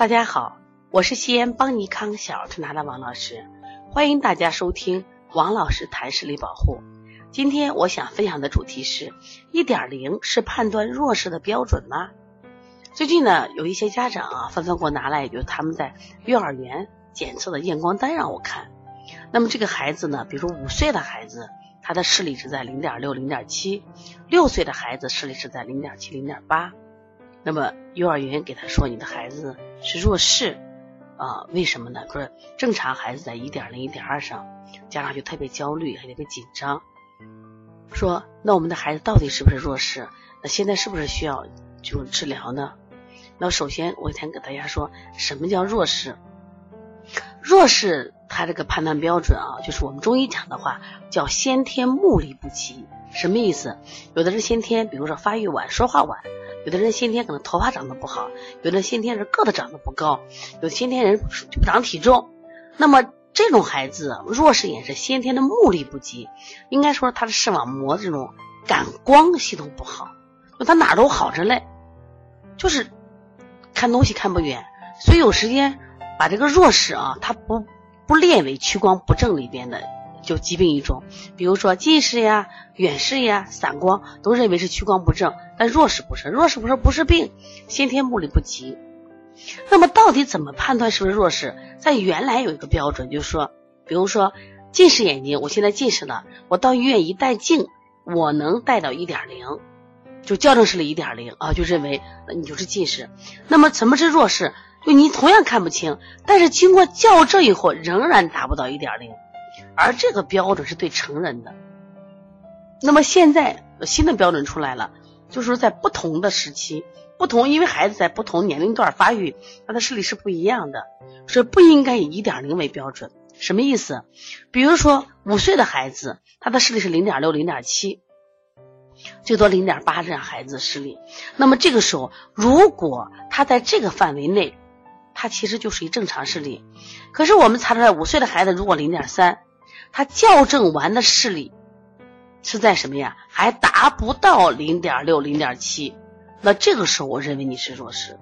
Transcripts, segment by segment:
大家好，我是西安邦尼康小儿推拿的王老师，欢迎大家收听王老师谈视力保护。今天我想分享的主题是：一点零是判断弱视的标准吗？最近呢，有一些家长啊，纷纷给我拿来，就是他们在幼儿园检测的验光单让我看。那么这个孩子呢，比如五岁的孩子，他的视力是在零点六、零点七；六岁的孩子视力是在零点七、零点八。那么幼儿园给他说你的孩子是弱视啊？为什么呢？说正常孩子在一点零、一点二上，家长就特别焦虑，特别紧张。说那我们的孩子到底是不是弱视？那现在是不是需要这种治疗呢？那首先我先给大家说什么叫弱视？弱视他这个判断标准啊，就是我们中医讲的话叫先天目力不齐。什么意思？有的是先天，比如说发育晚、说话晚。有的人先天可能头发长得不好，有的先天是个子长得不高，有的先天人就不长体重。那么这种孩子弱视也是先天的目力不及，应该说他的视网膜这种感光系统不好，他哪都好着嘞，就是看东西看不远。所以有时间把这个弱视啊，它不不列为屈光不正里边的。就疾病一种，比如说近视呀、远视呀、散光，都认为是屈光不正，但弱视不是，弱视不是不是病，先天目力不及。那么到底怎么判断是不是弱视？在原来有一个标准，就是说，比如说近视眼睛，我现在近视了，我到医院一戴镜，我能戴到一点零，就校正视力一点零啊，就认为你就是近视。那么什么是弱视？就你同样看不清，但是经过校正以后仍然达不到一点零。而这个标准是对成人的。那么现在新的标准出来了，就是在不同的时期，不同，因为孩子在不同年龄段发育，他的视力是不一样的，所以不应该以一点零为标准。什么意思？比如说五岁的孩子，他的视力是零点六、零点七，最多零点八这样孩子视力。那么这个时候，如果他在这个范围内，他其实就属于正常视力。可是我们查出来，五岁的孩子如果零点三。他校正完的视力是在什么呀？还达不到零点六、零点七，那这个时候我认为你是弱视。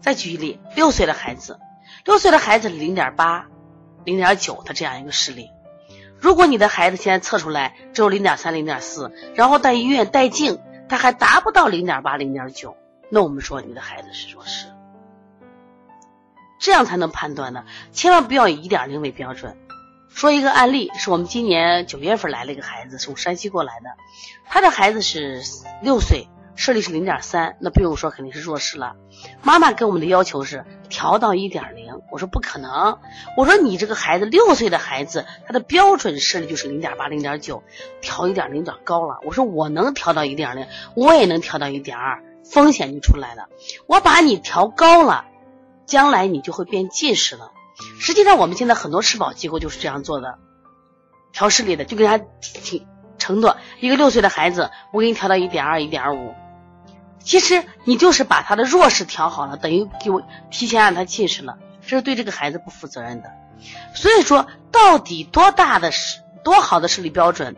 再举一例，六岁的孩子，六岁的孩子零点八、零点九，他这样一个视力。如果你的孩子现在测出来只有零点三、零点四，然后到医院带镜，他还达不到零点八、零点九，那我们说你的孩子是弱视。这样才能判断呢，千万不要以一点零为标准。说一个案例，是我们今年九月份来了一个孩子，从山西过来的。他的孩子是六岁，视力是零点三，那不用说肯定是弱视了。妈妈给我们的要求是调到一点零，我说不可能，我说你这个孩子六岁的孩子，他的标准视力就是零点八、零点九，调一点零点高了。我说我能调到一点零，我也能调到一点二，风险就出来了。我把你调高了，将来你就会变近视了。实际上，我们现在很多视保机构就是这样做的，调视力的，就给他提承诺，一个六岁的孩子，我给你调到一点二、一点五。其实你就是把他的弱视调好了，等于给我提前让他近视了，这是对这个孩子不负责任的。所以说，到底多大的视、多好的视力标准，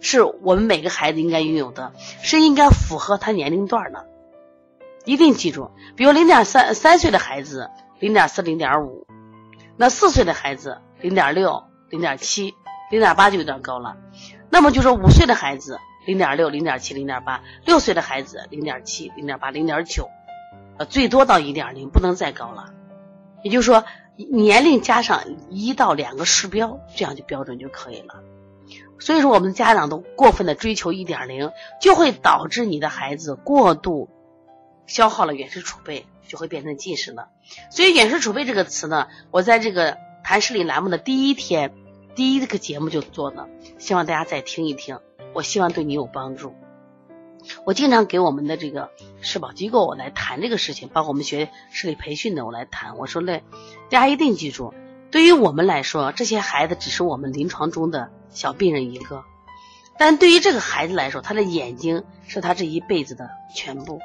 是我们每个孩子应该拥有的，是应该符合他年龄段的。一定记住，比如零点三三岁的孩子。零点四、零点五，那四岁的孩子零点六、零点七、零点八就有点高了。那么就说五岁的孩子零点六、零点七、零点八，六岁的孩子零点七、零点八、零点九，呃，最多到一点零，不能再高了。也就是说，年龄加上一到两个视标，这样就标准就可以了。所以说，我们家长都过分的追求一点零，就会导致你的孩子过度消耗了远视储备。就会变成近视了，所以远视储备这个词呢，我在这个谈视力栏目的第一天，第一个节目就做了，希望大家再听一听，我希望对你有帮助。我经常给我们的这个社保机构我来谈这个事情，包括我们学视力培训的我来谈，我说嘞，大家一定记住，对于我们来说，这些孩子只是我们临床中的小病人一个，但对于这个孩子来说，他的眼睛是他这一辈子的全部。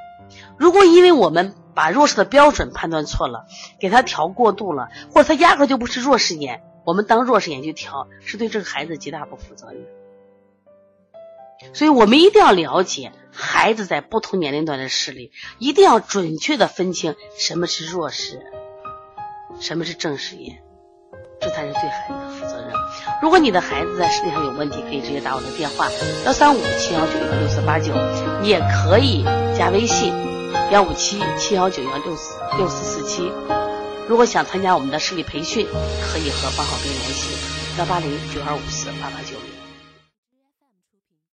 如果因为我们把弱视的标准判断错了，给他调过度了，或者他压根就不是弱视眼，我们当弱视眼去调，是对这个孩子极大不负责任。所以我们一定要了解孩子在不同年龄段的视力，一定要准确的分清什么是弱视，什么是正视眼，这才是对孩子的负责任。如果你的孩子在视力上有问题，可以直接打我的电话幺三五七幺九幺六四八九，也可以加微信幺五七七幺九幺六四六四四七。如果想参加我们的视力培训，可以和方浩斌联系幺八零九二五四八八九零。